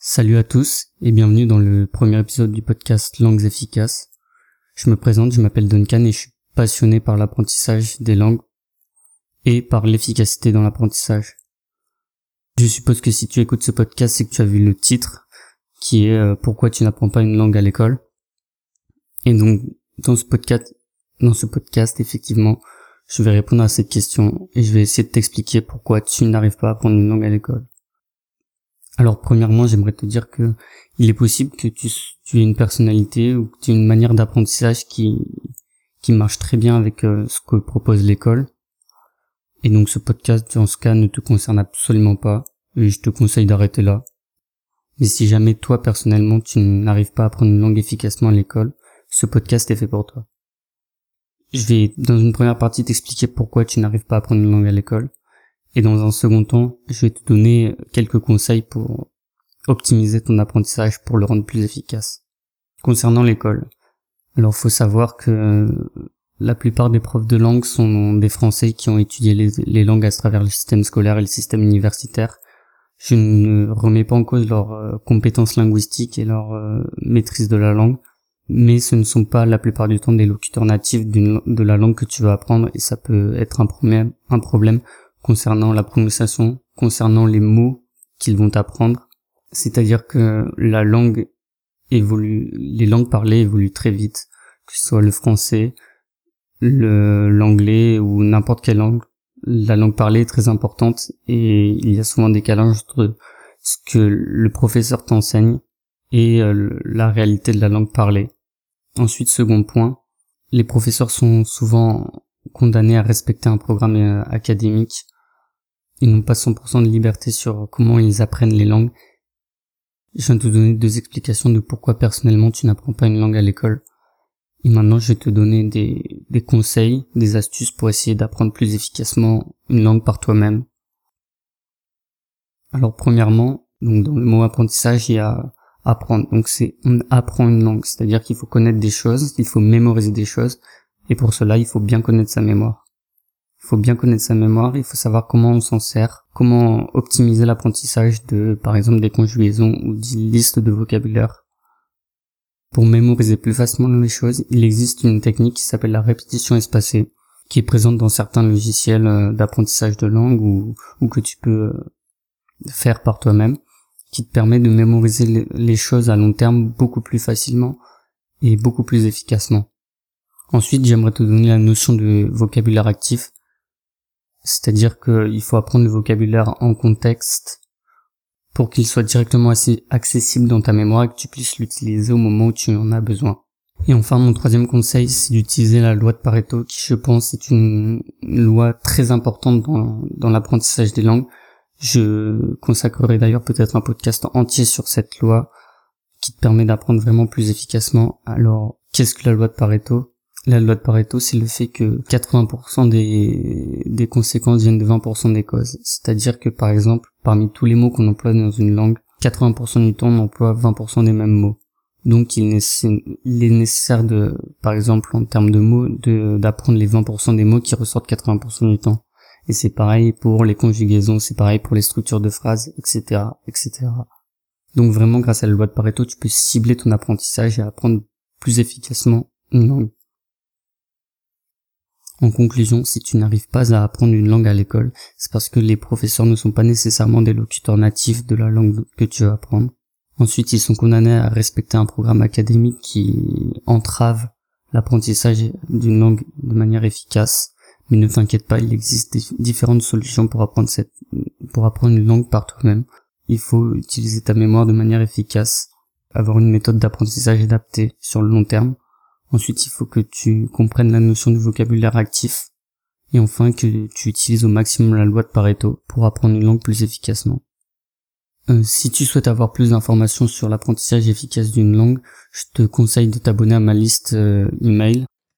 Salut à tous et bienvenue dans le premier épisode du podcast Langues efficaces. Je me présente, je m'appelle Duncan et je suis passionné par l'apprentissage des langues et par l'efficacité dans l'apprentissage. Je suppose que si tu écoutes ce podcast, c'est que tu as vu le titre qui est euh, Pourquoi tu n'apprends pas une langue à l'école. Et donc dans ce podcast, dans ce podcast effectivement, je vais répondre à cette question et je vais essayer de t'expliquer pourquoi tu n'arrives pas à apprendre une langue à l'école. Alors premièrement, j'aimerais te dire que il est possible que tu, aies une personnalité ou que tu aies une manière d'apprentissage qui qui marche très bien avec euh, ce que propose l'école. Et donc ce podcast dans ce cas ne te concerne absolument pas et je te conseille d'arrêter là. Mais si jamais toi personnellement tu n'arrives pas à apprendre une langue efficacement à l'école, ce podcast est fait pour toi. Je vais dans une première partie t'expliquer pourquoi tu n'arrives pas à apprendre une langue à l'école. Et dans un second temps, je vais te donner quelques conseils pour optimiser ton apprentissage pour le rendre plus efficace. Concernant l'école, alors faut savoir que la plupart des profs de langue sont des Français qui ont étudié les, langues à travers le système scolaire et le système universitaire. Je ne remets pas en cause leurs euh, compétences linguistiques et leur euh, maîtrise de la langue mais ce ne sont pas la plupart du temps des locuteurs natifs de la langue que tu vas apprendre et ça peut être un problème concernant la prononciation, concernant les mots qu'ils vont apprendre. C'est-à-dire que la langue évolue, les langues parlées évoluent très vite, que ce soit le français, l'anglais ou n'importe quelle langue. La langue parlée est très importante et il y a souvent des décalage entre ce que le professeur t'enseigne et euh, la réalité de la langue parlée. Ensuite, second point, les professeurs sont souvent condamnés à respecter un programme euh, académique. Ils n'ont pas 100% de liberté sur comment ils apprennent les langues. Je viens de te donner deux explications de pourquoi personnellement tu n'apprends pas une langue à l'école. Et maintenant, je vais te donner des, conseils, des astuces pour essayer d'apprendre plus efficacement une langue par toi-même. Alors, premièrement, donc dans le mot apprentissage, il y a apprendre. Donc c'est on apprend une langue, c'est-à-dire qu'il faut connaître des choses, il faut mémoriser des choses, et pour cela il faut bien connaître sa mémoire. Il faut bien connaître sa mémoire, il faut savoir comment on s'en sert, comment optimiser l'apprentissage de, par exemple, des conjugaisons ou des listes de vocabulaire. Pour mémoriser plus facilement les choses, il existe une technique qui s'appelle la répétition espacée, qui est présente dans certains logiciels euh, d'apprentissage de langue ou, que tu peux euh, faire par toi-même qui te permet de mémoriser les choses à long terme beaucoup plus facilement et beaucoup plus efficacement. Ensuite, j'aimerais te donner la notion de vocabulaire actif, c'est-à-dire qu'il faut apprendre le vocabulaire en contexte pour qu'il soit directement accessible dans ta mémoire et que tu puisses l'utiliser au moment où tu en as besoin. Et enfin, mon troisième conseil, c'est d'utiliser la loi de Pareto, qui je pense est une loi très importante dans, dans l'apprentissage des langues, je consacrerai d'ailleurs peut-être un podcast entier sur cette loi qui te permet d'apprendre vraiment plus efficacement. Alors, qu'est-ce que la loi de Pareto? La loi de Pareto, c'est le fait que 80% des, conséquences viennent de 20% des causes. C'est-à-dire que, par exemple, parmi tous les mots qu'on emploie dans une langue, 80% du temps, on emploie 20% des mêmes mots. Donc, il est nécessaire de, par exemple, en termes de mots, d'apprendre les 20% des mots qui ressortent 80% du temps. Et c'est pareil pour les conjugaisons, c'est pareil pour les structures de phrases, etc., etc. Donc vraiment, grâce à la loi de Pareto, tu peux cibler ton apprentissage et apprendre plus efficacement une langue. En conclusion, si tu n'arrives pas à apprendre une langue à l'école, c'est parce que les professeurs ne sont pas nécessairement des locuteurs natifs de la langue que tu veux apprendre. Ensuite, ils sont condamnés à respecter un programme académique qui entrave l'apprentissage d'une langue de manière efficace. Mais ne t'inquiète pas, il existe différentes solutions pour apprendre cette, pour apprendre une langue par toi-même. Il faut utiliser ta mémoire de manière efficace, avoir une méthode d'apprentissage adaptée sur le long terme. Ensuite, il faut que tu comprennes la notion du vocabulaire actif. Et enfin, que tu utilises au maximum la loi de Pareto pour apprendre une langue plus efficacement. Euh, si tu souhaites avoir plus d'informations sur l'apprentissage efficace d'une langue, je te conseille de t'abonner à ma liste euh, email